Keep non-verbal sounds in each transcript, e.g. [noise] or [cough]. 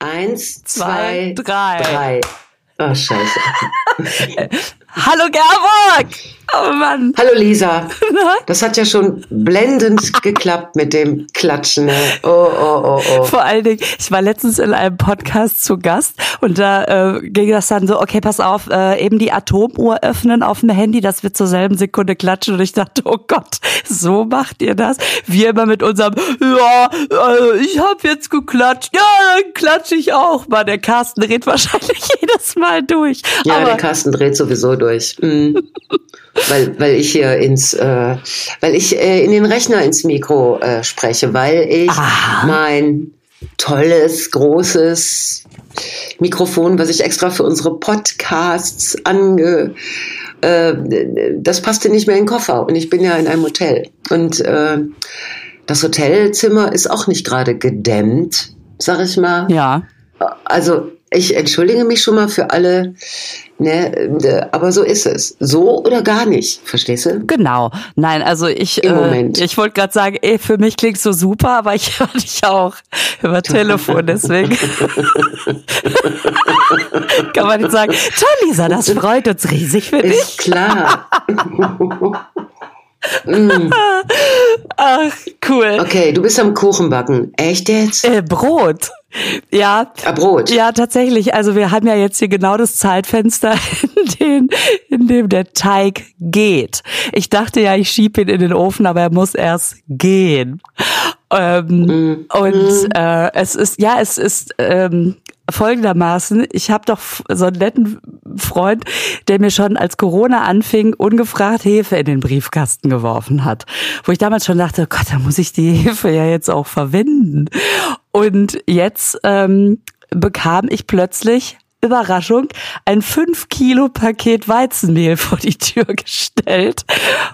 Eins, zwei, zwei drei. drei. Oh, scheiße. [laughs] Hallo Gerburg! Oh Mann. Hallo Lisa. Das hat ja schon blendend [laughs] geklappt mit dem Klatschen. Ne? Oh, oh, oh, oh. Vor allen Dingen, ich war letztens in einem Podcast zu Gast und da äh, ging das dann so, okay, pass auf, äh, eben die Atomuhr öffnen auf dem Handy, das wird zur selben Sekunde klatschen und ich dachte, oh Gott, so macht ihr das? Wir immer mit unserem, ja, äh, ich habe jetzt geklatscht, ja, dann klatsche ich auch mal. Der Carsten dreht wahrscheinlich [laughs] jedes Mal durch. Ja, Aber der Carsten dreht sowieso durch. Mhm. [laughs] weil, weil ich hier ins, äh, weil ich äh, in den Rechner ins Mikro äh, spreche, weil ich Aha. mein tolles, großes Mikrofon, was ich extra für unsere Podcasts ange, äh, das passte nicht mehr in den Koffer und ich bin ja in einem Hotel und äh, das Hotelzimmer ist auch nicht gerade gedämmt, sag ich mal. Ja. Also ich entschuldige mich schon mal für alle, ne, äh, aber so ist es. So oder gar nicht, verstehst du? Genau. Nein, also ich, Im äh, Moment. ich wollte gerade sagen, ey, für mich klingt so super, aber ich [laughs] höre dich auch über Telefon, deswegen [laughs] kann man nicht sagen, toll, Lisa, das freut uns riesig für dich. Ist klar. [laughs] Mm. [laughs] Ach, cool. Okay, du bist am Kuchenbacken. Echt jetzt? Äh, Brot. Ja. Ah, Brot. Ja, tatsächlich. Also wir haben ja jetzt hier genau das Zeitfenster, [laughs] in, dem, in dem der Teig geht. Ich dachte ja, ich schiebe ihn in den Ofen, aber er muss erst gehen. Ähm, mm. Und mm. äh, es ist, ja, es ist ähm, folgendermaßen, ich habe doch so einen netten Freund, der mir schon als Corona anfing, ungefragt Hefe in den Briefkasten geworfen hat. Wo ich damals schon dachte, Gott, da muss ich die Hefe ja jetzt auch verwenden. Und jetzt ähm, bekam ich plötzlich Überraschung, ein 5 Kilo Paket Weizenmehl vor die Tür gestellt.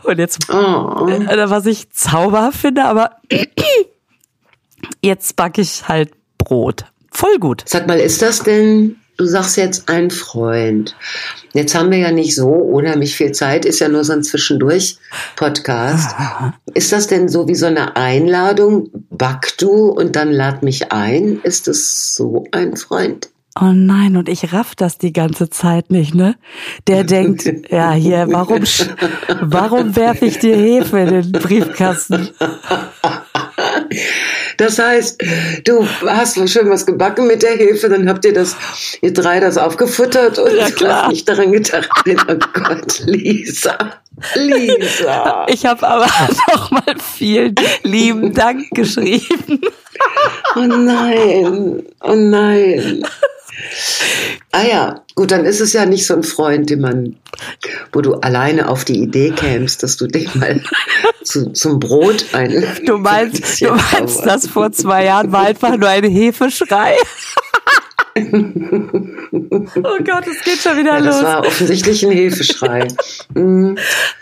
Und jetzt, oh. äh, was ich zauberhaft finde, aber [clears throat] jetzt backe ich halt Brot. Voll gut. Sag mal, ist das denn, du sagst jetzt ein Freund. Jetzt haben wir ja nicht so unheimlich viel Zeit, ist ja nur so ein Zwischendurch-Podcast. [laughs] Ist das denn so wie so eine Einladung? Back du und dann lad mich ein? Ist das so ein Freund? Oh nein, und ich raff das die ganze Zeit nicht, ne? Der [laughs] denkt, ja, hier, warum, warum werfe ich dir Hefe in den Briefkasten? [laughs] Das heißt, du hast schön was gebacken mit der Hefe, dann habt ihr das, ihr drei das aufgefuttert und ja, klar. nicht daran gedacht, oh Gott, Lisa. Lisa. Ich habe aber [laughs] noch mal vielen lieben Dank geschrieben. Oh nein, oh nein. Ah ja, gut, dann ist es ja nicht so ein Freund, den man, wo du alleine auf die Idee kämst, dass du den mal [laughs] zu, zum Brot ein. Du meinst, du meinst, das vor zwei Jahren war einfach nur ein Hefeschrei. [laughs] [laughs] oh Gott, es geht schon wieder ja, los. Das war offensichtlich ein Hilfeschrei. [laughs] Mhm.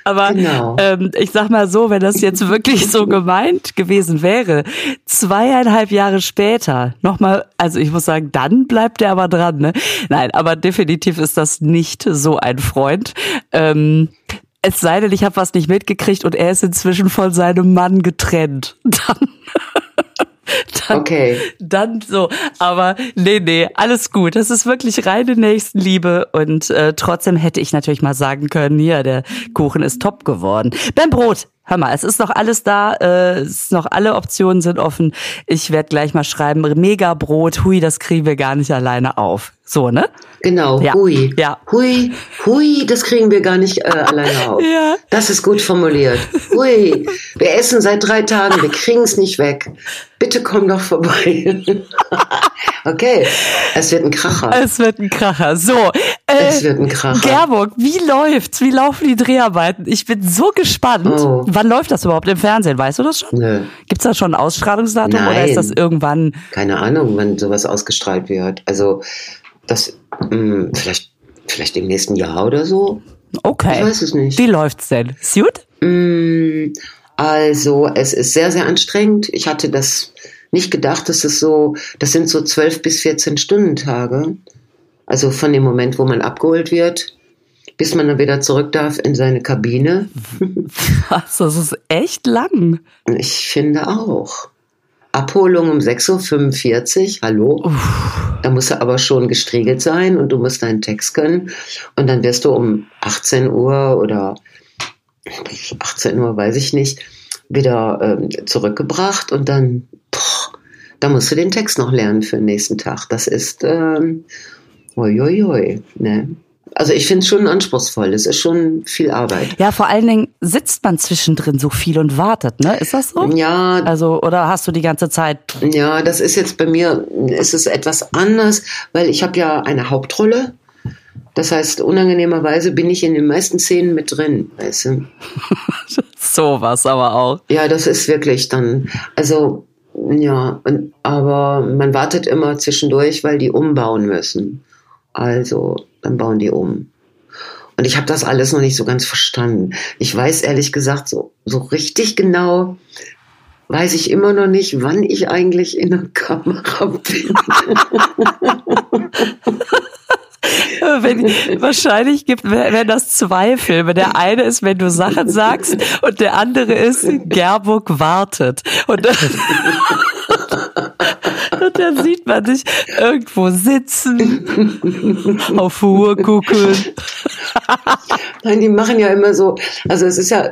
Aber genau. ähm, ich sag mal so, wenn das jetzt wirklich so gemeint gewesen wäre, zweieinhalb Jahre später, nochmal, also ich muss sagen, dann bleibt er aber dran. Ne? Nein, aber definitiv ist das nicht so ein Freund. Ähm, es sei denn, ich habe was nicht mitgekriegt und er ist inzwischen von seinem Mann getrennt. [laughs] Dann [laughs] dann, okay. Dann so. Aber nee, nee, alles gut. Das ist wirklich reine Nächstenliebe. Und äh, trotzdem hätte ich natürlich mal sagen können, hier, der Kuchen ist top geworden. Beim Brot, hör mal, es ist noch alles da, äh, es ist noch alle Optionen sind offen. Ich werde gleich mal schreiben, Mega Brot, hui, das kriegen wir gar nicht alleine auf. So, ne? Genau, ja. hui. Ja. Hui, hui, das kriegen wir gar nicht äh, alleine auf. [laughs] ja. Das ist gut formuliert. Hui, wir essen seit drei Tagen, wir kriegen es nicht weg. Bitte komm doch vorbei. [laughs] okay, es wird ein Kracher. Es wird ein Kracher. So, äh, es wird ein Kracher. Gerburg, wie läuft's? Wie laufen die Dreharbeiten? Ich bin so gespannt. Oh. Wann läuft das überhaupt im Fernsehen? Weißt du das schon? Nö. Gibt's da schon ein Ausstrahlungsdatum Nein. oder ist das irgendwann? Keine Ahnung, wann sowas ausgestrahlt wird. Also das mh, hm, vielleicht vielleicht im nächsten Jahr oder so. Okay. Ich weiß es nicht. Wie läuft's denn? Suit? Mm, also es ist sehr, sehr anstrengend. Ich hatte das nicht gedacht, dass es so, das sind so zwölf bis 14 Stunden Tage. Also von dem Moment, wo man abgeholt wird, bis man dann wieder zurück darf in seine Kabine. [laughs] Was, das ist echt lang. Ich finde auch. Abholung um 6.45 Uhr, hallo. Uff. Da musst du aber schon gestriegelt sein und du musst deinen Text können. Und dann wirst du um 18 Uhr oder 18 Uhr, weiß ich nicht, wieder ähm, zurückgebracht und dann, boah, da musst du den Text noch lernen für den nächsten Tag. Das ist, ähm, uiuiui, ne? Also ich finde es schon anspruchsvoll. Es ist schon viel Arbeit. Ja, vor allen Dingen sitzt man zwischendrin so viel und wartet, ne? Ist das so? Ja. Also, oder hast du die ganze Zeit? Ja, das ist jetzt bei mir, ist es etwas anders, weil ich habe ja eine Hauptrolle. Das heißt, unangenehmerweise bin ich in den meisten Szenen mit drin, weißt du? [laughs] Sowas aber auch. Ja, das ist wirklich dann, also, ja, und, aber man wartet immer zwischendurch, weil die umbauen müssen. Also, dann bauen die um. Und ich habe das alles noch nicht so ganz verstanden. Ich weiß ehrlich gesagt so, so richtig genau, weiß ich immer noch nicht, wann ich eigentlich in der [laughs] Kamera bin. wenn, wahrscheinlich gibt, wenn das zwei Filme. Der eine ist, wenn du Sachen sagst, und der andere ist, Gerburg wartet. Und, [laughs] [laughs] und dann sieht man dich irgendwo sitzen, auf Uhr gucken. [laughs] Nein, die machen ja immer so, also es ist ja,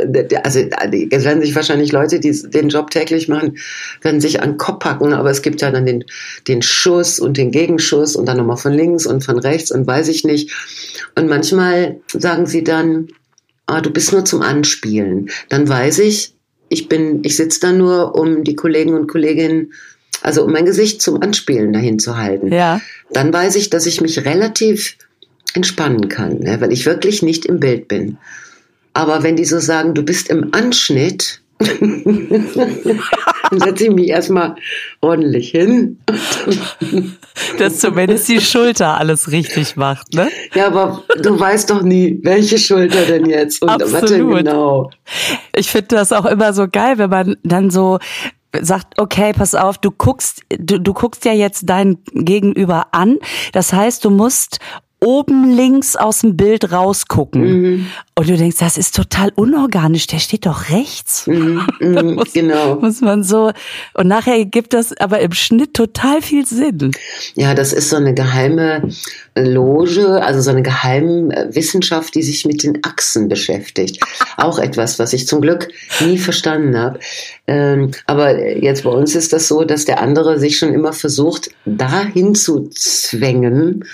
also es werden sich wahrscheinlich Leute, die den Job täglich machen, werden sich an den Kopf packen, aber es gibt ja dann den, den Schuss und den Gegenschuss und dann nochmal von links und von rechts und weiß ich nicht. Und manchmal sagen sie dann, ah, du bist nur zum Anspielen. Dann weiß ich, ich bin, ich sitze da nur, um die Kollegen und Kolleginnen also um mein Gesicht zum Anspielen dahin zu halten. Ja. Dann weiß ich, dass ich mich relativ entspannen kann, ne, weil ich wirklich nicht im Bild bin. Aber wenn die so sagen, du bist im Anschnitt, [laughs] dann setze ich mich erstmal ordentlich hin. Dass zumindest die Schulter alles richtig macht, ne? Ja, aber du weißt doch nie, welche Schulter denn jetzt und Absolut. was denn genau. Ich finde das auch immer so geil, wenn man dann so sagt, okay, pass auf, du guckst, du, du guckst ja jetzt dein Gegenüber an. Das heißt, du musst oben links aus dem Bild rausgucken. Mhm. Und du denkst, das ist total unorganisch, der steht doch rechts. Mhm, [laughs] mhm, muss, genau. Muss man so. Und nachher gibt das aber im Schnitt total viel Sinn. Ja, das ist so eine geheime Loge, also so eine geheime Wissenschaft, die sich mit den Achsen beschäftigt. [laughs] Auch etwas, was ich zum Glück nie verstanden habe. Ähm, aber jetzt bei uns ist das so, dass der andere sich schon immer versucht, dahin zu zwängen,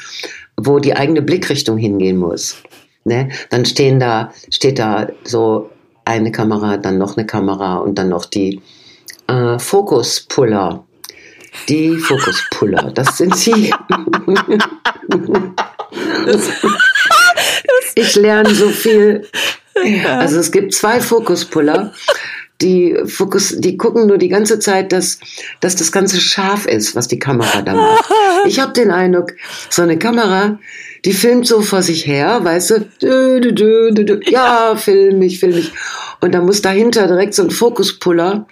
wo die eigene Blickrichtung hingehen muss. Ne? Dann stehen da, steht da so eine Kamera, dann noch eine Kamera und dann noch die äh, Fokuspuller. Die Fokuspuller, das sind sie. ich lerne so viel. Also es gibt zwei Fokuspuller die Fokus, die gucken nur die ganze Zeit, dass, dass das Ganze scharf ist, was die Kamera da macht. [laughs] Ich habe den Eindruck, so eine Kamera, die filmt so vor sich her, weißt du, dü, dü, dü, ja, film mich, film mich. Und da muss dahinter direkt so ein Fokuspuller,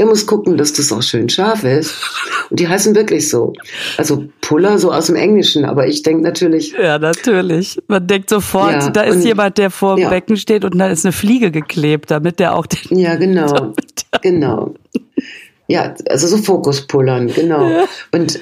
der muss gucken, dass das auch schön scharf ist. Und die heißen wirklich so. Also Puller so aus dem Englischen, aber ich denke natürlich. Ja, natürlich. Man denkt sofort, ja, da ist und, jemand, der vor dem ja. Becken steht und da ist eine Fliege geklebt, damit der auch den. Ja, genau. [laughs] genau. Ja, also so Fokuspullern, genau. Ja. Und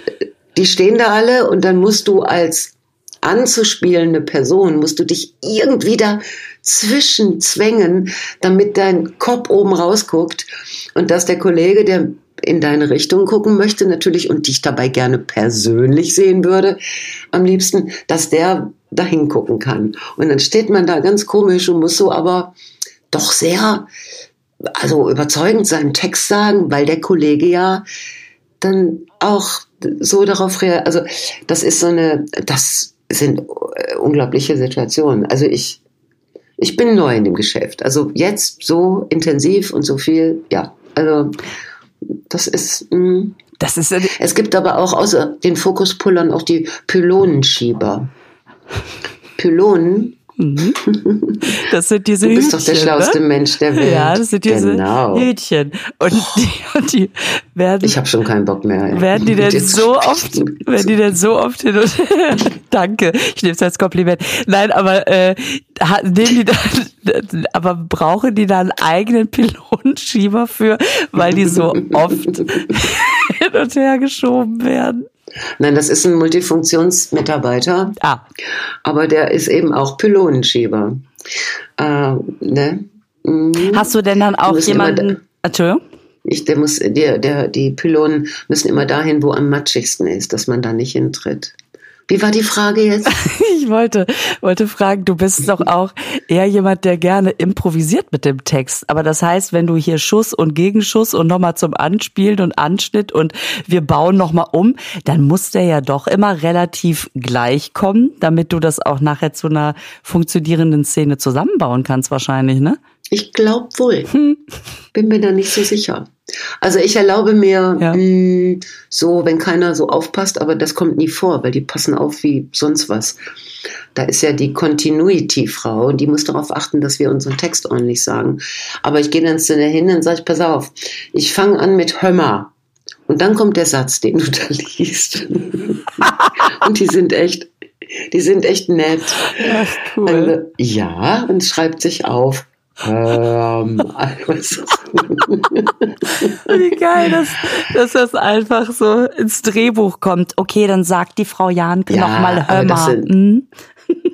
die stehen da alle und dann musst du als anzuspielende Person, musst du dich irgendwie da zwischenzwängen, damit dein Kopf oben rausguckt und dass der Kollege, der in deine Richtung gucken möchte natürlich und dich dabei gerne persönlich sehen würde, am liebsten, dass der dahin gucken kann. Und dann steht man da ganz komisch und muss so aber doch sehr, also überzeugend seinen Text sagen, weil der Kollege ja dann auch so darauf reagiert. Also das ist so eine, das sind äh, unglaubliche Situationen. Also ich, ich bin neu in dem Geschäft. Also jetzt so intensiv und so viel, ja. Also das ist. Mh. Mm. Das ist. Es gibt aber auch außer den Fokuspullern auch die Pylonenschieber. Pylonen Mhm. Das sind diese Du bist Hütchen, doch der schlauste ne? Mensch der Welt. Ja, das sind diese genau. Hütchen. Und die, und die werden. Ich habe schon keinen Bock mehr. Werden die denn so [laughs] oft, werden die denn so oft hin und [laughs] Danke, ich nehme es als Kompliment. Nein, aber äh, nehmen die dann, [laughs] aber brauchen die da einen eigenen Pilonenschieber für, weil die so oft hin und her geschoben werden. Nein, das ist ein Multifunktionsmitarbeiter. Ah. Aber der ist eben auch Pylonenschieber. Äh, ne? Mhm. Hast du denn dann auch jemanden. Entschuldigung? Ich, der muss, der, der, die Pylonen müssen immer dahin, wo am matschigsten ist, dass man da nicht hintritt. Wie war die Frage jetzt? [laughs] ich wollte, wollte fragen, du bist doch auch eher jemand, der gerne improvisiert mit dem Text. Aber das heißt, wenn du hier Schuss und Gegenschuss und nochmal zum Anspielen und Anschnitt und wir bauen nochmal um, dann muss der ja doch immer relativ gleich kommen, damit du das auch nachher zu einer funktionierenden Szene zusammenbauen kannst wahrscheinlich, ne? Ich glaube wohl. [laughs] Hm. Bin mir da nicht so sicher. Also ich erlaube mir ja. mh, mm, so, wenn keiner so aufpasst, aber das kommt nie vor, weil die passen auf wie sonst was. Da ist ja die Continuity-Frau und die muss darauf achten, dass wir unseren Text ordentlich sagen. Aber ich gehe dann zu der hin und sage, pass auf, ich fange an mit Hömmer. Und dann kommt der Satz, den du da liest. [laughs] und die sind echt, die sind echt nett. Cool. Also, ja, und schreibt sich auf. Ähm, [laughs] Wie geil, dass, dass das einfach so ins Drehbuch kommt. Okay, dann sagt die Frau Janke ja, nochmal, hör mal. Das, sind, hm?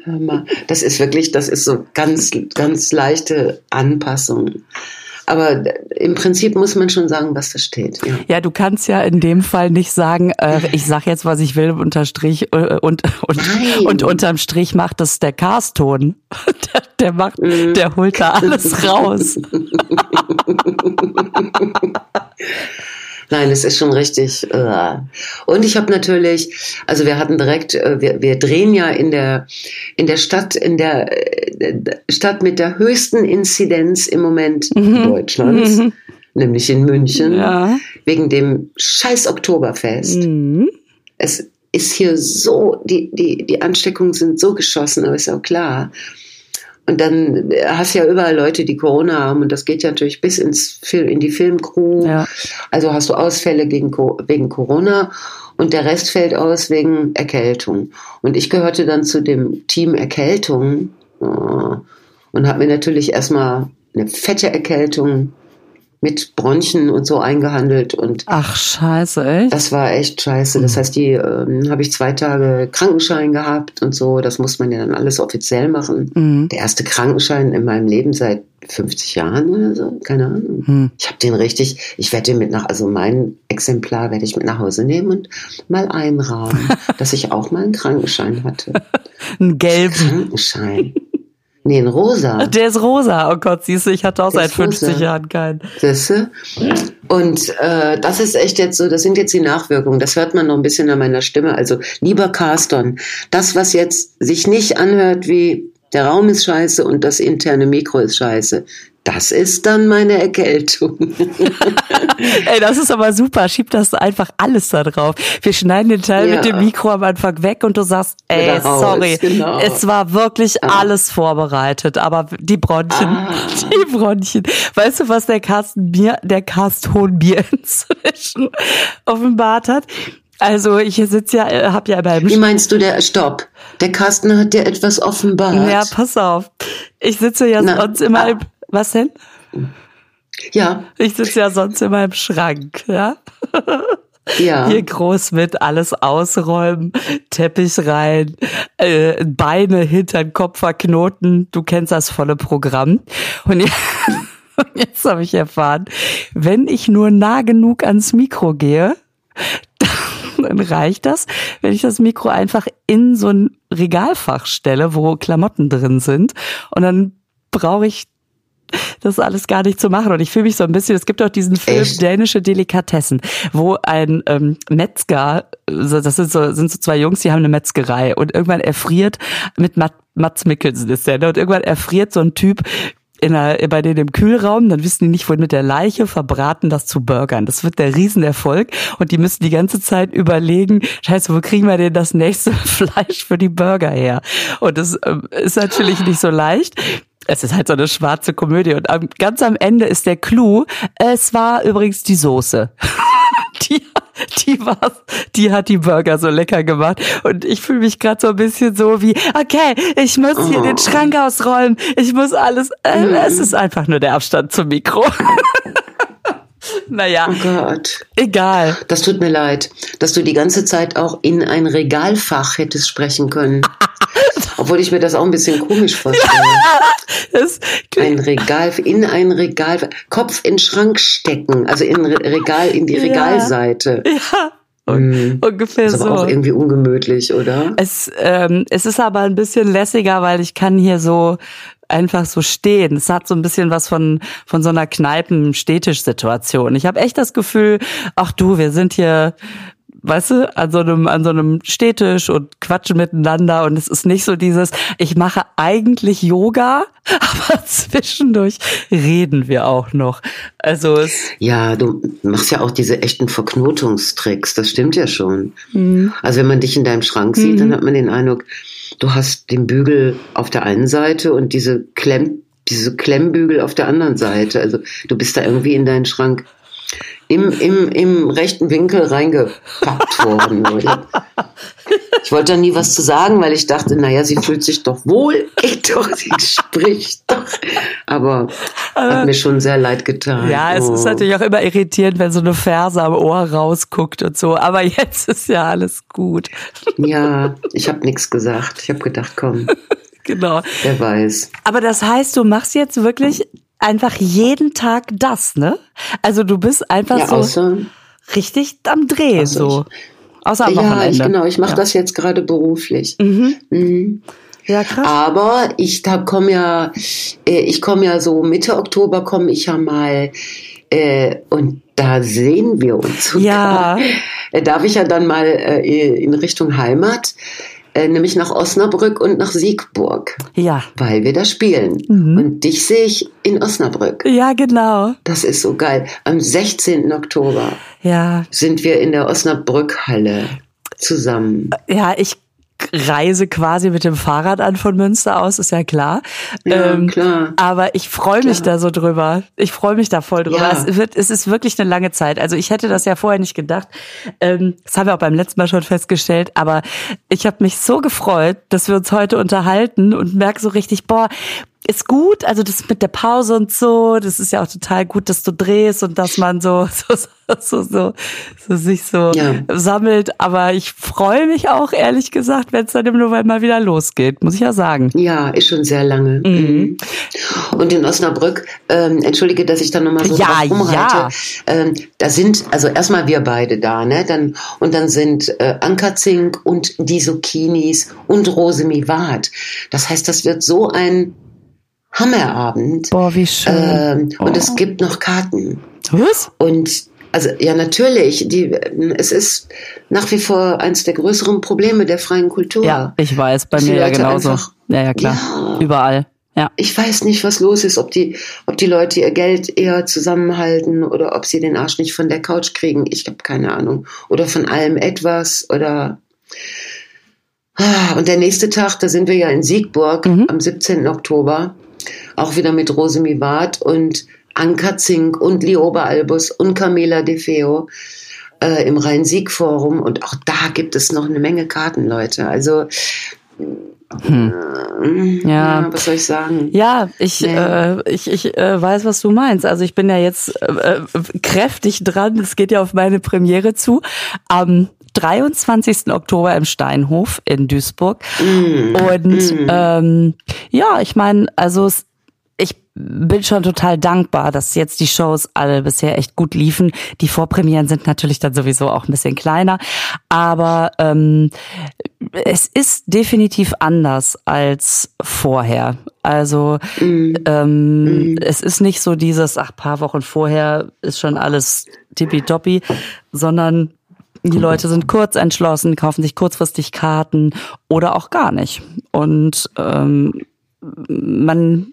hör mal. das ist wirklich, das ist so ganz, ganz leichte Anpassung. Aber im Prinzip muss man schon sagen, was da steht. Ja, ja du kannst ja in dem Fall nicht sagen, äh, ich sag jetzt, was ich will, unterstrich äh, und, und, und unterm Strich macht das der Cast-Ton. [laughs] Der, der macht, mhm. der holt da alles raus. [laughs] [laughs] Nein, es ist schon richtig. Uh. Und ich habe natürlich, also wir hatten direkt, äh, wir, wir drehen ja in der in der Stadt, in der äh, Stadt mit der höchsten Inzidenz im Moment mhm. Deutschlands, mhm. nämlich in München, ja. wegen dem Scheiß Oktoberfest. Mhm. Es ist hier so, die, die, die Ansteckungen sind so geschossen, aber ist auch klar. Und dann hast du ja überall Leute, die Corona haben und das geht ja natürlich bis ins Film, in die Filmcrew. Ja. Also hast du Ausfälle gegen, wegen Corona und der Rest fällt aus wegen Erkältung. Und ich gehörte dann zu dem Team Erkältung äh, und habe mir natürlich erstmal eine fette Erkältung mit Bronchen und so eingehandelt und ach scheiße echt? das war echt scheiße. Das heißt die ähm, habe ich zwei Tage Krankenschein gehabt und so. Das muss man ja dann alles offiziell machen. Mhm. der erste Krankenschein in meinem Leben seit 50 Jahren oder so? Keine Ahnung. Mhm. ich habe den richtig ich werde den mit nach also mein Exemplar werde ich mit nach Hause nehmen und mal einrahmen [laughs] dass ich auch mal einen Krankenschein hatte. Einen gelben. Krankenschein Nee, ein rosa. Der ist rosa. Oh Gott, siehst du, ich hatte auch Der seit 50 rosa. Jahren keinen. Siehst du? Und äh, das ist echt jetzt so, das sind jetzt die Nachwirkungen. Das hört man noch ein bisschen an meiner Stimme. Also, lieber Carston, das, was jetzt sich nicht anhört wie der Raum ist scheiße und das interne Mikro ist scheiße. Das ist dann meine Erkältung. [laughs] Ey, das ist aber super. Schieb das einfach alles da drauf. Wir schneiden den Teil ja. mit dem Mikro am Anfang weg und du sagst, ey, sorry, genau. es war wirklich ah. alles vorbereitet, aber die Bronchien, ah. [laughs] die Bronchien. Weißt du, was der Carsten Bier, der Carsten Bier [laughs] inzwischen offenbart hat? Also ich sitze ja, äh, hab ja beim. Wie meinst du der Stopp? Der Carsten hat dir etwas offenbart. Ja, pass auf. Ich sitze ja Na, sonst immer ah. Was denn? Ja. Ich sitze ja sonst immer im Schrank, ja? Ja. Hier groß mit alles ausräumen, Teppich rein, äh, Beine hinter den Kopf verknoten. Du kennst das volle Programm. Und [laughs] jetzt, jetzt habe ich erfahren, wenn ich nur nah genug ans Mikro gehe, dann reicht das, wenn ich das Mikro einfach in so ein Regalfach stelle, wo Klamotten drin sind. Und dann brauche ich das alles gar nicht zu machen. Und ich fühle mich so ein bisschen, es gibt auch diesen Film Echt? Dänische Delikatessen, wo ein ähm, Metzger, das sind so, sind so zwei Jungs, die haben eine Metzgerei und irgendwann erfriert, mit Matt, Mats Mikkelsen ist der, ne? und irgendwann erfriert so ein Typ in der, bei denen im Kühlraum, dann wissen die nicht, wohin mit der Leiche, verbraten das zu Burgern. Das wird der Riesenerfolg und die müssen die ganze Zeit überlegen, scheiße, wo kriegen wir denn das nächste [laughs] Fleisch für die Burger her? Und das äh, ist natürlich nicht so leicht es ist halt so eine schwarze Komödie und ganz am Ende ist der Clou, es war übrigens die Soße. [laughs] die, [laughs] die war, die hat die Burger so lecker gemacht und ich fühle mich gerade so ein bisschen so wie, okay, ich muss hier den Schrank ausräumen, ich muss alles, äh, es ist einfach nur der Abstand zum Mikro. [laughs] naja. Oh Gott. Egal. Das tut mir leid, dass du die ganze Zeit auch in ein Regalfach hättest sprechen können. [laughs] Obwohl ich mir das auch ein bisschen komisch vorstelle. [laughs] Ein Regal, in ein Regal, Kopf in Schrank stecken, also in Re- Regal, in die. Regalseite. ja, Hm. ungefähr Ist aber auch so. irgendwie ungemütlich, oder? Es, ähm, es ist aber ein bisschen lässiger, weil ich kann hier so einfach so stehen. Es hat so ein bisschen was von von so einer Kneipen-Städtisch-Situation. Ich habe echt das Gefühl, ach du, wir sind hier, weißt du, an so einem an so einem Städtisch und quatschen miteinander und es ist nicht so dieses, ich mache eigentlich Yoga, [laughs] aber zwischendurch reden wir auch noch. Also es Ja, du machst ja auch diese echten Verknotungstricks, das stimmt ja schon. Also wenn man dich in deinem Schrank sieht, dann hat man den Eindruck, du hast den Bügel auf der einen Seite und diese Klemm, diese Klemmbügel auf der anderen Seite. Also du bist da irgendwie in deinen Schrank im, im, im rechten Winkel reingepackt worden. [laughs] Ich wollte da nie was zu sagen, weil ich dachte, naja, sie fühlt sich doch wohl, [laughs] geht doch, sie spricht doch. Aber hat mir schon sehr leid getan. Ja, es ist Oh. natürlich auch immer irritierend, wenn so eine Ferse am Ohr rausguckt und so. Aber jetzt [laughs] ist ja alles gut. Ja, ich habe nichts gesagt. Ich habe gedacht, komm, Genau. wer weiß. Aber das heißt, du machst jetzt wirklich einfach jeden Tag das, ne? Also du bist einfach Ja, so richtig am Dreh, Außer so. Außer am ja, Wochenende. ich, genau, ich mache ja. das jetzt gerade beruflich. Mhm. Ja, krass. Aber ich da komme ja, äh, ich komme ja so Mitte Oktober komme ich ja mal äh, und da sehen wir uns. Ja. [laughs] Äh, Darf ich ja dann mal äh, in Richtung Heimat, äh, nämlich nach Osnabrück und nach Siegburg, Ja. weil wir da spielen. Mhm. Und dich sehe ich in Osnabrück. Ja, genau. Das ist so geil. Am 16. Oktober Ja. sind wir in der Osnabrück-Halle zusammen. Ja, ich reise quasi mit dem Fahrrad an von Münster aus, ist ja klar. Ähm, Ja, klar. Aber ich freue mich da so drüber. Ich freue mich da voll drüber. Ja. Es, wird, es ist wirklich eine lange Zeit. Also ich hätte das ja vorher nicht gedacht. Ähm, das haben wir auch beim letzten Mal schon festgestellt. Aber ich habe mich so gefreut, dass wir uns heute unterhalten und merke so richtig, boah, ist gut, also das mit der Pause und so, das ist ja auch total gut, dass du drehst und dass man so [laughs] so so so, so sich so Ja. sammelt. Aber ich freue mich auch ehrlich gesagt, wenn es dann im November wieder losgeht, muss ich ja sagen. Ja, ist schon sehr lange. Mhm. Und in Osnabrück, ähm, entschuldige, dass ich da nochmal so Ja, rumreite. ja. Ähm, da sind, also erstmal wir beide da, ne? Dann, und dann sind äh, Anka Zink und die Zucchinis und Rose Mivat. Das heißt, das wird so ein Hammerabend. Boah, wie schön. Ähm, Und Oh. es gibt noch Karten. Was? Und also ja, natürlich, die, es ist nach wie vor eins der größeren Probleme der freien Kultur. Ja, ich weiß, bei mir ja genauso. einfach- ja, ja, klar. Ja. Überall. Ja. Ich weiß nicht, was los ist, ob die, ob die Leute ihr Geld eher zusammenhalten oder ob sie den Arsch nicht von der Couch kriegen. Ich habe keine Ahnung. Oder von allem etwas oder. Ah, Und der nächste Tag, da sind wir ja in Siegburg Mhm. am 17. Oktober. Auch wieder mit Rose Mivat und Anka Zink und Lioba Albus und Camila De Feo äh, im Rhein-Sieg-Forum. Und auch da gibt es noch eine Menge Karten, Leute. Also, äh, Ja. was soll ich sagen? Ja, ich, Nee. äh, ich, ich äh, weiß, was du meinst. Also ich bin ja jetzt äh, äh, kräftig dran. Es geht ja auf meine Premiere zu. Am 23. Oktober im Steinhof in Duisburg. Und ähm, ja, ich meine, also es, ich bin schon total dankbar, dass jetzt die Shows alle bisher echt gut liefen. Die Vorpremieren sind natürlich dann sowieso auch ein bisschen kleiner, aber ähm, es ist definitiv anders als vorher. Also ähm, es ist nicht so dieses, ach, paar Wochen vorher ist schon alles tippitoppi, sondern die Leute sind kurz entschlossen, kaufen sich kurzfristig Karten oder auch gar nicht. Und ähm, man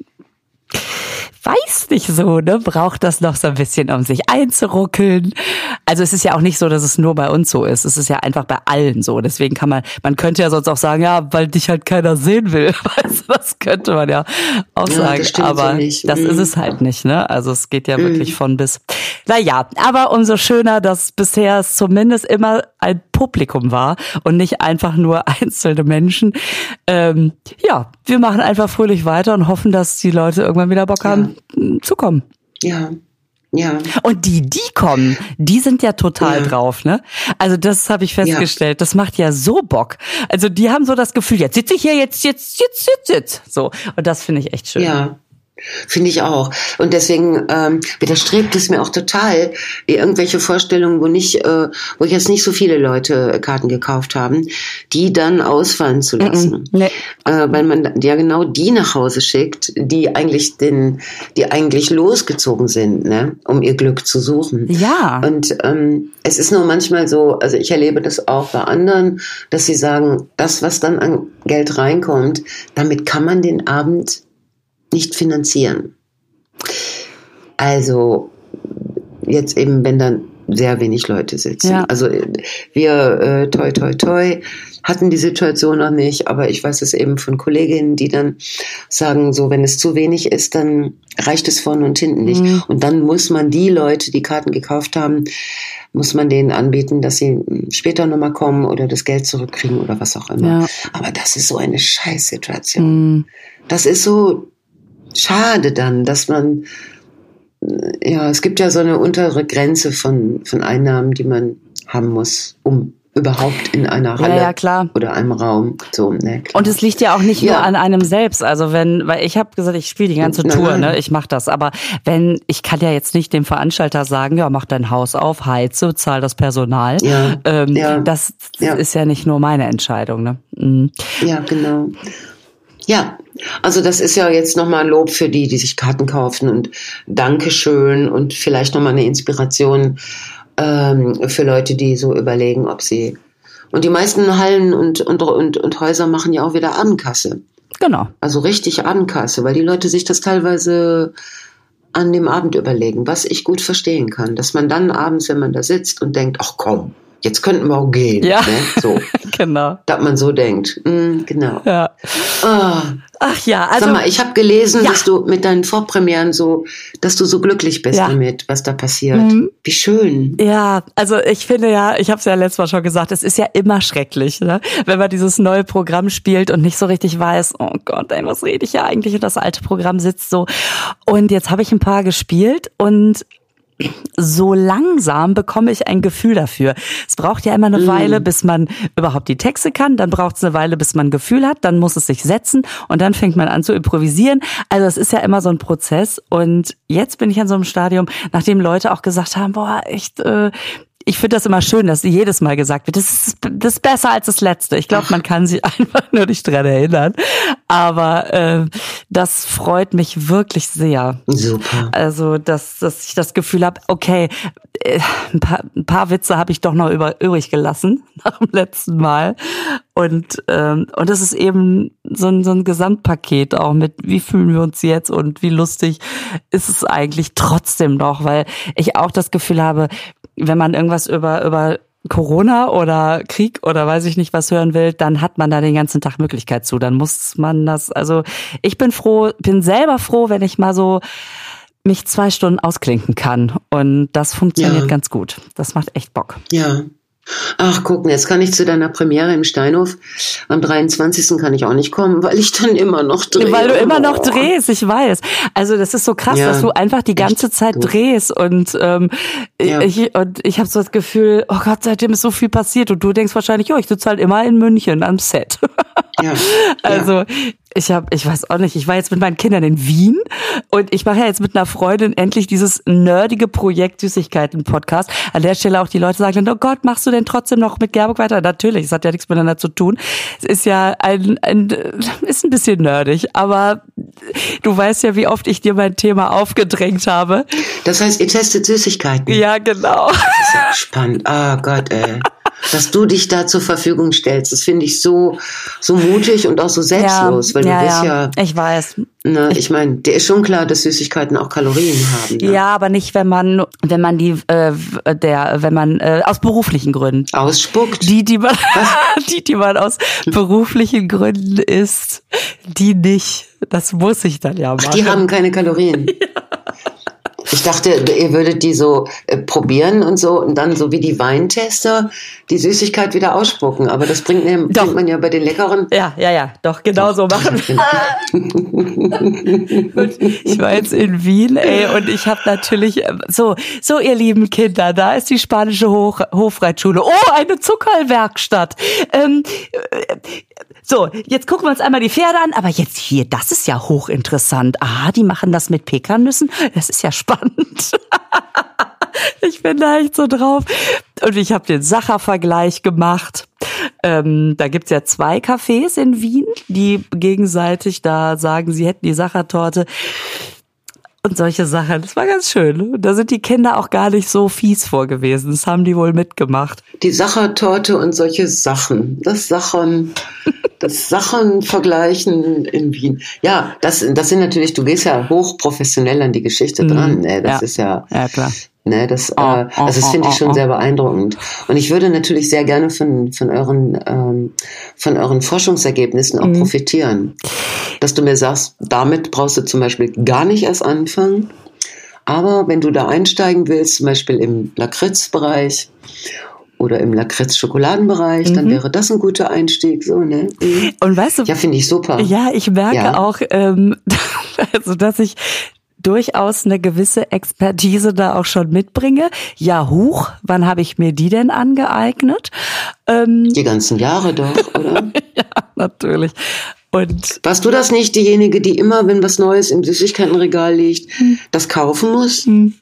weiß nicht so, ne? Braucht das noch so ein bisschen, um sich einzuruckeln. Also es ist ja auch nicht so, dass es nur bei uns so ist. Es ist ja einfach bei allen so. Deswegen kann man, man könnte ja sonst auch sagen, ja, weil dich halt keiner sehen will. [laughs] Weißt du, das könnte man ja auch Ja, sagen. das so aber nicht. das Mhm. ist es halt nicht, ne? Also es geht ja wirklich von bis. Naja, aber umso schöner, dass bisher es zumindest immer ein Publikum war und nicht einfach nur [laughs] einzelne Menschen. Ähm, ja, wir machen einfach fröhlich weiter und hoffen, dass die Leute irgendwann wieder Bock haben, kommen. Ja. Ja. Und die, die kommen, die sind ja total ja. drauf, ne? Also das habe ich festgestellt. Ja. Das macht ja so Bock. Also die haben so das Gefühl, jetzt sitze ich hier, jetzt, jetzt, jetzt, jetzt, jetzt. So. Und das finde ich echt schön. Ja. Finde ich auch. Und deswegen ähm, widerstrebt es mir auch total, irgendwelche Vorstellungen, wo nicht, äh, wo jetzt nicht so viele Leute Karten gekauft haben, die dann ausfallen zu lassen. Mm -mm, nee. äh, weil man ja genau die nach Hause schickt, die eigentlich den, die eigentlich losgezogen sind, ne, um ihr Glück zu suchen. Ja. Und ähm, es ist nur manchmal so, also ich erlebe das auch bei anderen, dass sie sagen, das, was dann an Geld reinkommt, damit kann man den Abend nicht finanzieren. Also jetzt eben, wenn dann sehr wenig Leute sitzen. Ja. Also wir, äh, toi, toi, toi, hatten die Situation noch nicht, aber ich weiß es eben von Kolleginnen, die dann sagen, so wenn es zu wenig ist, dann reicht es vorne und hinten nicht. Mhm. Und dann muss man die Leute, die Karten gekauft haben, muss man denen anbieten, dass sie später nochmal kommen oder das Geld zurückkriegen oder was auch immer. Ja. Aber das ist so eine Scheißsituation. Mhm. Das ist so schade dann, dass man, ja, es gibt ja so eine untere Grenze von, von Einnahmen, die man haben muss, um überhaupt in einer Halle ja, ja, oder einem Raum so ne, und es liegt ja auch nicht ja. nur an einem selbst also wenn weil ich habe gesagt ich spiele die ganze nein, Tour nein. ne ich mache das aber wenn ich kann ja jetzt nicht dem Veranstalter sagen ja mach dein Haus auf heize zahl das Personal ja. Ähm, ja. das ist ja nicht nur meine Entscheidung ne mhm. ja genau ja, also das ist ja jetzt nochmal ein Lob für die, die sich Karten kaufen und Dankeschön und vielleicht nochmal eine Inspiration ähm, für Leute, die so überlegen, ob sie. Und die meisten Hallen und, und, und, und Häuser machen ja auch wieder Abendkasse. Genau. Also richtig Abendkasse, weil die Leute sich das teilweise an dem Abend überlegen, was ich gut verstehen kann, dass man dann abends, wenn man da sitzt und denkt, ach komm, jetzt könnten wir auch gehen. Ja, ne? so. [laughs] genau. Dass man so denkt. Mm, genau. Ja. Oh. Ach ja, also. Sag mal, ich habe gelesen, ja. dass du mit deinen Vorpremieren so, dass du so glücklich bist ja. damit, was da passiert. Mhm. Wie schön. Ja, also ich finde ja, ich habe es ja letztes Mal schon gesagt, es ist ja immer schrecklich, ne? wenn man dieses neue Programm spielt und nicht so richtig weiß, oh Gott, ey, was rede ich ja eigentlich und das alte Programm sitzt so. Und jetzt habe ich ein paar gespielt und so langsam bekomme ich ein Gefühl dafür. Es braucht ja immer eine mm. Weile, bis man überhaupt die Texte kann, dann braucht es eine Weile, bis man ein Gefühl hat, dann muss es sich setzen und dann fängt man an zu improvisieren. Also es ist ja immer so ein Prozess und jetzt bin ich an so einem Stadium, nachdem Leute auch gesagt haben, boah, echt, äh, ich finde das immer schön, dass jedes Mal gesagt wird, das ist, das ist besser als das letzte. Ich glaube, man kann sich [laughs] einfach nur nicht dran erinnern. Aber äh, das freut mich wirklich sehr. Super. Also, dass, dass ich das Gefühl habe, okay, äh, ein, paar, ein paar Witze habe ich doch noch über, übrig gelassen [laughs] nach dem letzten Mal. Und, ähm, und das ist eben so ein, so ein Gesamtpaket auch mit, wie fühlen wir uns jetzt und wie lustig ist es eigentlich trotzdem noch, weil ich auch das Gefühl habe, wenn man irgendwas über, über Corona oder Krieg oder weiß ich nicht was hören will, dann hat man da den ganzen Tag Möglichkeit zu. Dann muss man das, also ich bin froh, bin selber froh, wenn ich mal so mich zwei Stunden ausklinken kann. Und das funktioniert ja. ganz gut. Das macht echt Bock. Ja. Ach, gucken, jetzt kann ich zu deiner Premiere im Steinhof. Am 23. kann ich auch nicht kommen, weil ich dann immer noch drehe. Weil du immer noch oh. drehst, ich weiß. Also das ist so krass, ja, dass du einfach die ganze Zeit gut. drehst und ähm, ja. ich, und ich habe so das Gefühl, oh Gott, seitdem ist so viel passiert und du denkst wahrscheinlich, oh, ich sitze halt immer in München am Set. Ja. [laughs] also ich habe, ich weiß auch nicht, ich war jetzt mit meinen Kindern in Wien und ich mache ja jetzt mit einer Freundin endlich dieses nerdige Projekt Süßigkeiten-Podcast. An der Stelle auch die Leute sagen dann, oh Gott, machst du denn trotzdem noch mit Gerburg weiter? Natürlich, es hat ja nichts miteinander zu tun. Es ist ja ein, ein ist ein bisschen nerdig, aber du weißt ja, wie oft ich dir mein Thema aufgedrängt habe. Das heißt, ihr testet Süßigkeiten. Ja, genau. Das ist ja spannend. Ah oh Gott, ey dass du dich da zur Verfügung stellst. Das finde ich so, so mutig und auch so selbstlos, ja, weil ja, du bist ja, ja. Ich weiß. Ne, ich meine, dir ist schon klar, dass Süßigkeiten auch Kalorien haben. Ne? Ja, aber nicht, wenn man, wenn man die, äh, der, wenn man äh, aus beruflichen Gründen ausspuckt. Die, die man, [laughs] die, die man aus beruflichen Gründen isst, die nicht. Das muss ich dann ja machen. Ach, die haben keine Kalorien. [laughs] Ich dachte, ihr würdet die so äh, probieren und so und dann so wie die Weintester die Süßigkeit wieder ausspucken. Aber das bringt, bringt man ja bei den leckeren. Ja, ja, ja, doch, genau so machen. [laughs] ich war jetzt in Wien, ey, und ich habe natürlich ähm, so, so ihr lieben Kinder, da ist die spanische Hoch Hofreitschule. Oh, eine Zuckerwerkstatt. Ähm, äh, so, jetzt gucken wir uns einmal die Pferde an, aber jetzt hier, das ist ja hochinteressant. Ah, die machen das mit Pekannüssen. Das ist ja spannend. [laughs] ich bin da echt so drauf. Und ich habe den Sacher-Vergleich gemacht. Ähm, da gibt's ja zwei Cafés in Wien, die gegenseitig da sagen, sie hätten die Sachertorte und solche Sachen. Das war ganz schön. Da sind die Kinder auch gar nicht so fies vor gewesen. Das haben die wohl mitgemacht. Die Sachertorte und solche Sachen. Das Sachen, das Sachen vergleichen in Wien. Ja, das, das sind natürlich, du gehst ja hochprofessionell an die Geschichte dran. Mhm. Ne? Das ja. ist ja, ja klar. Ne, das, oh, äh, also das finde ich schon sehr beeindruckend. Und ich würde natürlich sehr gerne von, von, euren, ähm, von euren Forschungsergebnissen auch mhm. profitieren. Dass du mir sagst, damit brauchst du zum Beispiel gar nicht erst anfangen. Aber wenn du da einsteigen willst, zum Beispiel im Lakritz-Bereich oder im Lakritz-Schokoladenbereich, mhm. dann wäre das ein guter Einstieg. So, ne? Mhm. Und weißt du, ja, finde ich super. Ja, ich merke ja. auch, ähm, [laughs] also dass ich durchaus eine gewisse Expertise da auch schon mitbringe. Ja, huch, wann habe ich mir die denn angeeignet? Ähm, die ganzen Jahre doch, oder? [laughs] ja, natürlich. Und Warst du das nicht diejenige, die immer, wenn was Neues im Süßigkeitenregal liegt, hm. das kaufen muss? Hm.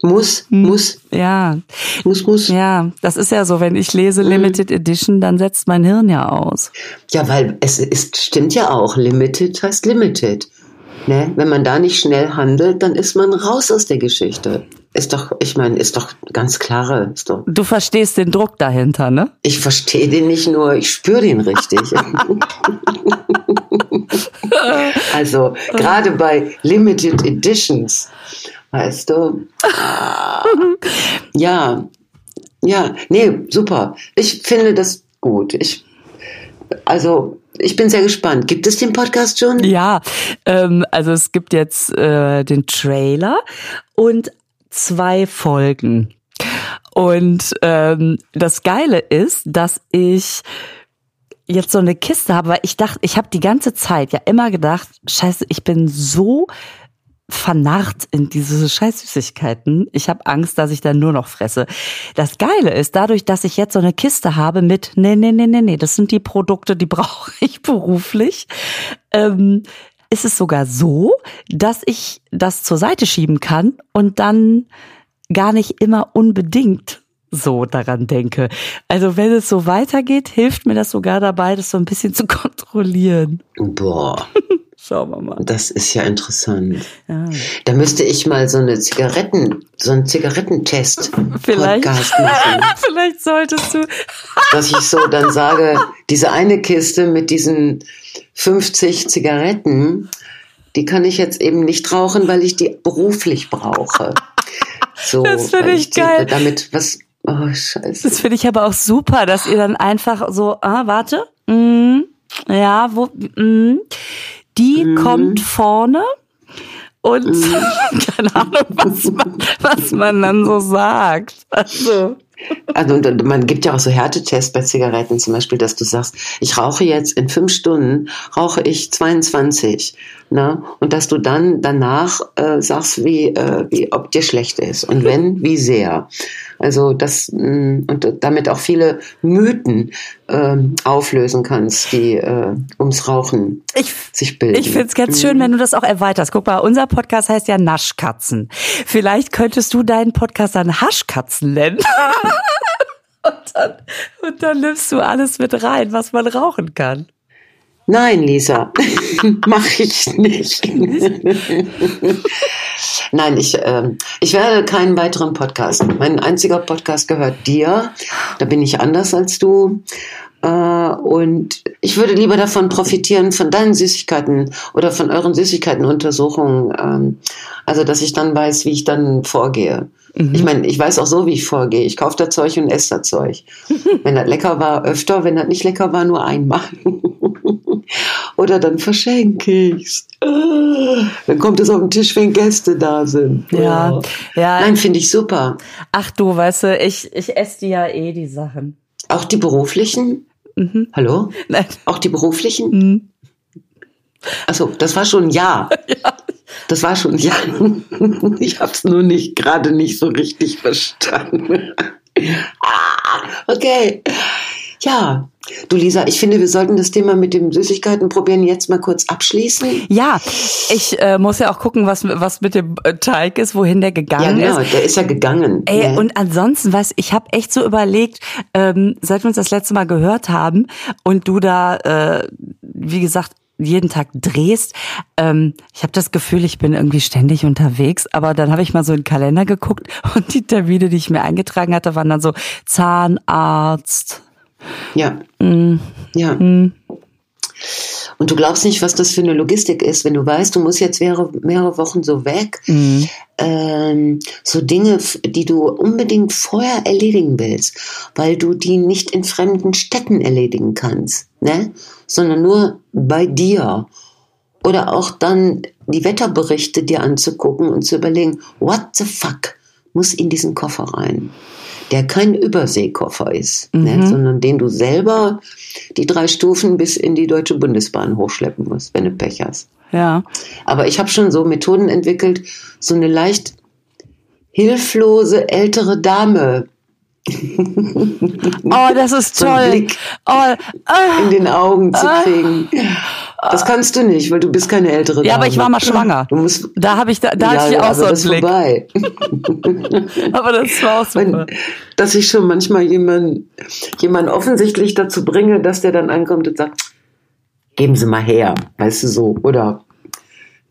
Muss, hm. muss. Ja. Muss, muss. Ja, das ist ja so, wenn ich lese hm. Limited Edition, dann setzt mein Hirn ja aus. Ja, weil es ist, stimmt ja auch, Limited heißt Limited. Ne? Wenn man da nicht schnell handelt, dann ist man raus aus der Geschichte. Ist doch, ich meine, ist doch ganz klare. Ist doch du verstehst den Druck dahinter, ne? Ich verstehe den nicht nur, ich spüre den richtig. [laughs] also gerade bei Limited Editions, weißt du. [laughs] ja, ja, nee, super. Ich finde das gut. Ich, also ich bin sehr gespannt. Gibt es den Podcast schon? Ja, ähm, also es gibt jetzt äh, den Trailer und zwei Folgen. Und ähm, das Geile ist, dass ich jetzt so eine Kiste habe, weil ich dachte, ich habe die ganze Zeit ja immer gedacht, scheiße, ich bin so vernarrt in diese Scheißsüßigkeiten. Ich habe Angst, dass ich dann nur noch fresse. Das Geile ist, dadurch, dass ich jetzt so eine Kiste habe mit, nee, nee, nee, nee, nee, das sind die Produkte, die [laughs] brauche ich beruflich, ähm, ist es sogar so, dass ich das zur Seite schieben kann und dann gar nicht immer unbedingt so daran denke. Also wenn es so weitergeht, hilft mir das sogar dabei, das so ein bisschen zu [laughs] kontrollieren. Boah. Schauen wir mal. Das ist ja interessant. Ja. Da müsste ich mal so eine Zigaretten, so einen Zigarettentest Vielleicht. Podcast [laughs] machen. Vielleicht solltest du. Dass ich so dann sage, diese eine Kiste mit diesen 50 Zigaretten, die kann ich jetzt eben nicht rauchen, weil ich die beruflich brauche. So, das finde ich, ich geil. Damit was, oh, scheiße. Das finde ich aber auch super, dass ihr dann einfach so, ah, warte, mm, ja, wo, mm, die mhm. kommt vorne und mhm. [laughs] keine Ahnung, was man, was man dann so sagt. Also. Also man gibt ja auch so Härtetests bei Zigaretten zum Beispiel, dass du sagst, ich rauche jetzt in fünf Stunden, rauche ich 22, ne? Und dass du dann danach äh, sagst, wie, äh, wie ob dir schlecht ist und wenn, wie sehr. Also das mh, mm, und damit auch viele Mythen äh, auflösen kannst, die äh, ums Rauchen ich, sich bilden. Ich find's ganz schön, mhm. wenn du das auch erweiterst. Guck mal, unser Podcast heißt ja Naschkatzen. Vielleicht könntest du deinen Podcast dann Haschkatzen nennen. [laughs] und, dann, und dann nimmst du alles mit rein, was man rauchen kann. Nein, Lisa, [laughs] mache ich nicht. Nein, ich, äh, ich werde keinen weiteren Podcast. Mein einziger Podcast gehört dir. Da bin ich anders als du. Äh, und ich würde lieber davon profitieren, von deinen Süßigkeiten oder von euren Süßigkeitenuntersuchungen. Ähm, also, dass ich dann weiß, wie ich dann vorgehe. Mhm. Ich meine, ich weiß auch so, wie ich vorgehe. Ich kaufe da Zeug und esse da Zeug. [laughs] wenn das lecker war, öfter. Wenn das nicht lecker war, nur einmal. [laughs] Oder dann verschenke ich's. Dann kommt es auf den Tisch, wenn Gäste da sind. Ja, ja. Nein, finde ich super. Ach du, weißt du, ich, ich esse die ja eh, die Sachen. Auch die beruflichen? Mhm. Hallo? Nein. Auch die beruflichen? Mhm. Achso, das war schon ja. [laughs] Ja. Das war schon ja. [laughs] Ich habe es nur nicht gerade nicht so richtig verstanden. [laughs] Ah, okay. Ja, du Lisa, ich finde, wir sollten das Thema mit dem Süßigkeiten probieren jetzt mal kurz abschließen. Ja, ich äh, muss ja auch gucken, was, was mit dem äh, Teig ist, wohin der Ja, gegangen genau, ist. der ist ja gegangen. Ey, ne? und ansonsten, was ich habe echt so überlegt, ähm, seit wir uns das letzte Mal gehört haben und du da, äh, wie gesagt, jeden Tag drehst, ähm, ich habe das Gefühl, ich bin irgendwie ständig unterwegs, aber dann habe ich mal so in den Kalender geguckt [laughs] und die Termine, die ich mir eingetragen hatte, waren dann so Zahnarzt. Ja. Mm, Ja. mm, Und du glaubst nicht, was das für eine Logistik ist, wenn du weißt, du musst jetzt mehrere, mehrere Wochen so weg. mm. Ähm, so Dinge, die du unbedingt vorher erledigen willst, weil du die nicht in fremden Städten erledigen kannst, ne? Sondern nur bei dir. Oder auch dann die Wetterberichte dir anzugucken und zu überlegen, what the fuck muss in diesen Koffer rein? Der kein Überseekoffer ist, ne? sondern den du selber die drei Stufen bis in die Deutsche Bundesbahn hochschleppen musst, wenn du Pech hast. Ja. Aber ich habe schon so Methoden entwickelt, so eine leicht hilflose ältere Dame Oh, das ist [laughs] toll. Blick. Oh, ah. in den Augen zu kriegen. Das kannst du nicht, weil du bist keine ältere Dame. Ja, aber ich war mal schwanger. Du musst, Da habe ich da, da ja, hatte ich ja, auch aber so einen Blick. vorbei. [laughs] Aber das war auch super. Wenn, dass ich schon manchmal jemanden jemand offensichtlich dazu bringe, dass der dann ankommt und sagt, geben Sie mal her, weißt du so, oder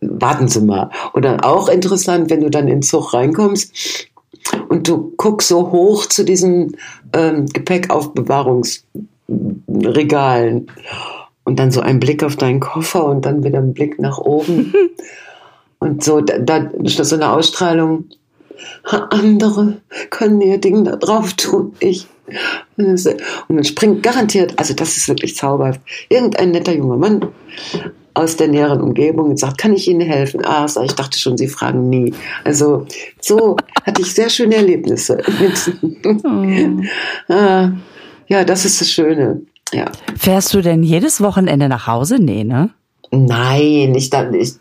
warten Sie mal. Oder auch interessant, wenn du dann in den Zug reinkommst und du guckst so hoch zu diesen ähm, Gepäckaufbewahrungsregalen und dann so ein Blick auf deinen Koffer und dann wieder ein Blick nach oben. [laughs] Und so, da, da ist das so eine Ausstrahlung. Andere können ihr Ding da drauf tun, ich. Und dann springt garantiert, also das ist wirklich zauberhaft, irgendein netter junger Mann aus der näheren Umgebung und sagt, kann ich Ihnen helfen? Ah, ich, dachte schon, Sie fragen nie. Also so hatte ich sehr schöne Erlebnisse. [laughs] ah, ja, das ist das Schöne. Ja. Fährst du denn jedes Wochenende nach Hause? Nee, ne? Nein, ich, da- ich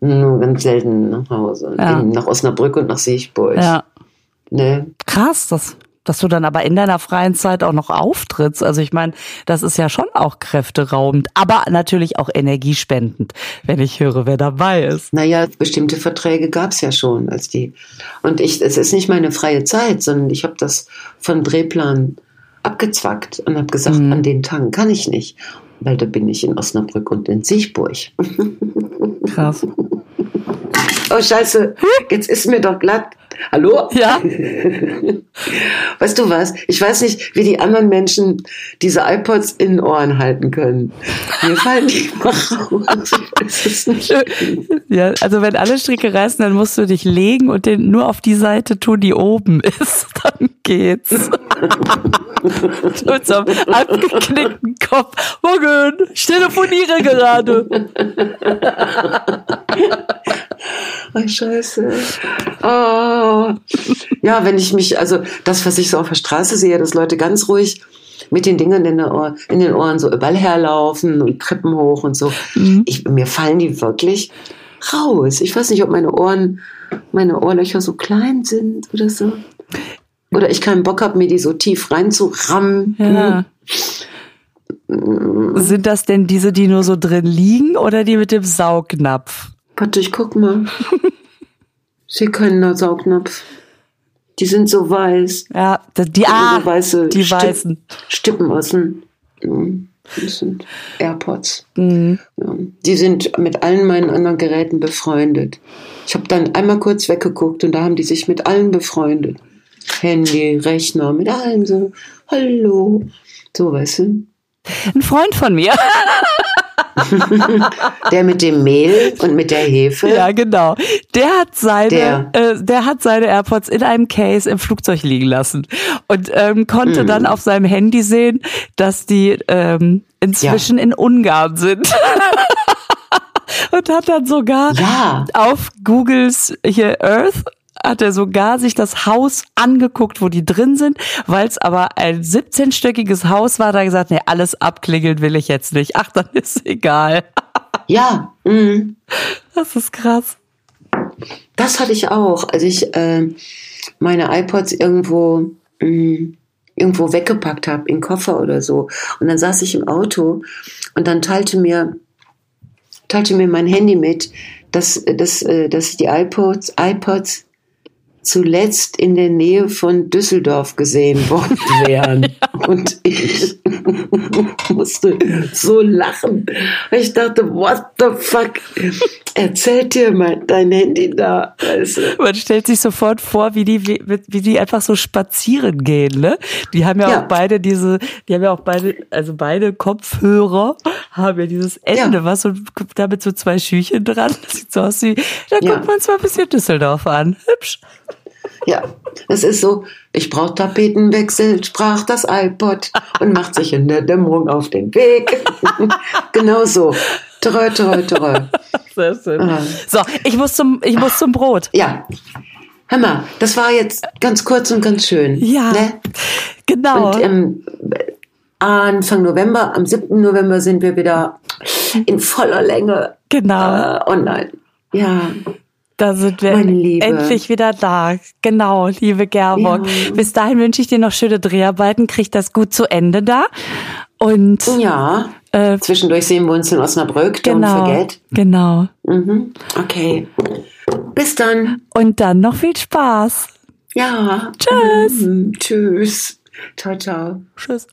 nur ganz selten nach Hause. Ja. Nach Osnabrück und nach Siegburg. Ja. Ne? Krass, dass, dass du dann aber in deiner freien Zeit auch noch auftrittst. Also ich meine, das ist ja schon auch kräfteraubend, aber natürlich auch energiespendend, wenn ich höre, wer dabei ist. Naja, bestimmte Verträge gab's ja schon als die. Und ich, es ist nicht meine freie Zeit, sondern ich habe das von Drehplan abgezwackt und habe gesagt, Mhm. an den Tagen kann ich nicht, weil da bin ich in Osnabrück und in Siegburg. [laughs] Krass. Oh Scheiße, jetzt ist mir doch glatt. Hallo? Ja, [laughs] Weißt du was? Ich weiß nicht, wie die anderen Menschen diese iPods in den Ohren halten können. Mir fallen die nicht ja, also wenn alle Stricke reißen, dann musst du dich legen und den nur auf die Seite tun, die oben ist. [laughs] Dann geht's. [laughs] Mit so einem abgeknickten Kopf. Morgen, ich telefoniere gerade. [laughs] Oh, scheiße. Oh. Ja, wenn ich mich, also das, was ich so auf der Straße sehe, dass Leute ganz ruhig mit den Dingen in, Ohr, in den Ohren so überall herlaufen und Treppen hoch und so. Ich, mir fallen die wirklich raus. Ich weiß nicht, ob meine Ohren, meine Ohrlöcher so klein sind oder so. Oder ich keinen Bock habe, mir die so tief reinzurammen. Ja. Sind das denn diese, die nur so drin liegen oder die mit dem Saugnapf? Warte, ich guck mal. Ich sehe keinen Saugnapf. Die sind so weiß. Ja, die, so ah, weiße die Stipp- weißen. Stippen aus dem. mm, Das sind AirPods. Mhm. Ja. Die sind mit allen meinen anderen Geräten befreundet. Ich habe dann einmal kurz weggeguckt und da haben die sich mit allen befreundet. Handy, Rechner, mit allen so. Hallo. So, weißt du? Ein Freund von mir. [laughs] der mit dem Mehl und mit der Hefe. Ja, genau. Der hat seine, der, äh, der hat seine AirPods in einem Case im Flugzeug liegen lassen und ähm, konnte mm. dann auf seinem Handy sehen, dass die ähm, inzwischen ja. in Ungarn sind. [laughs] und hat dann sogar ja. auf Googles hier Earth hat er sogar sich das Haus angeguckt, wo die drin sind, weil es aber ein 17-stöckiges Haus war, da gesagt, nee, alles abklingeln will ich jetzt nicht. Ach, dann ist egal. [laughs] Ja. Mhm. Das ist krass. Das hatte ich auch, als ich äh, meine iPods irgendwo mh, mm, irgendwo weggepackt habe, in Koffer oder so. Und dann saß ich im Auto und dann teilte mir teilte mir mein Handy mit, dass, dass, äh, dass die iPods, iPods zuletzt in der Nähe von Düsseldorf gesehen worden [laughs] wären. ja. [laughs] Und ich [laughs] musste so lachen. Ich dachte, what the fuck? Erzählt dir mal dein Handy da. Weißt du? Man stellt sich sofort vor, wie die, wie, wie die einfach so spazieren gehen, ne? Die haben ja, ja, auch beide diese, die haben ja auch beide, also beide Kopfhörer haben ja dieses Ende, ja. was so, damit so zwei Schüchen dran. Das sieht so aus wie, da guckt man zwar ein bisschen Düsseldorf an. Hübsch. Ja, es ist so, ich brauche Tapetenwechsel, sprach das iPod und macht sich in der Dämmerung auf den Weg. [laughs] genau so. Trö, trö, trö. Sehr schön. Ah. So, ich muss zum, ich muss zum Brot. Ja. Hör mal, das war jetzt ganz kurz und ganz schön. Ja. Ne? Genau. Und ähm, Anfang November, am 7. November sind wir wieder in voller Länge genau. Äh, online. Ja. Da sind wir endlich wieder da. Genau, liebe Gerburg. Ja. Bis dahin wünsche ich dir noch schöne Dreharbeiten. Krieg das gut zu Ende da. Und ja, äh, zwischendurch sehen wir uns in Osnabrück. Genau, don't forget. Genau. Mhm. Okay. Bis dann. Und dann noch viel Spaß. Ja. Tschüss. Mhm. Tschüss. Ciao, ciao. Tschüss.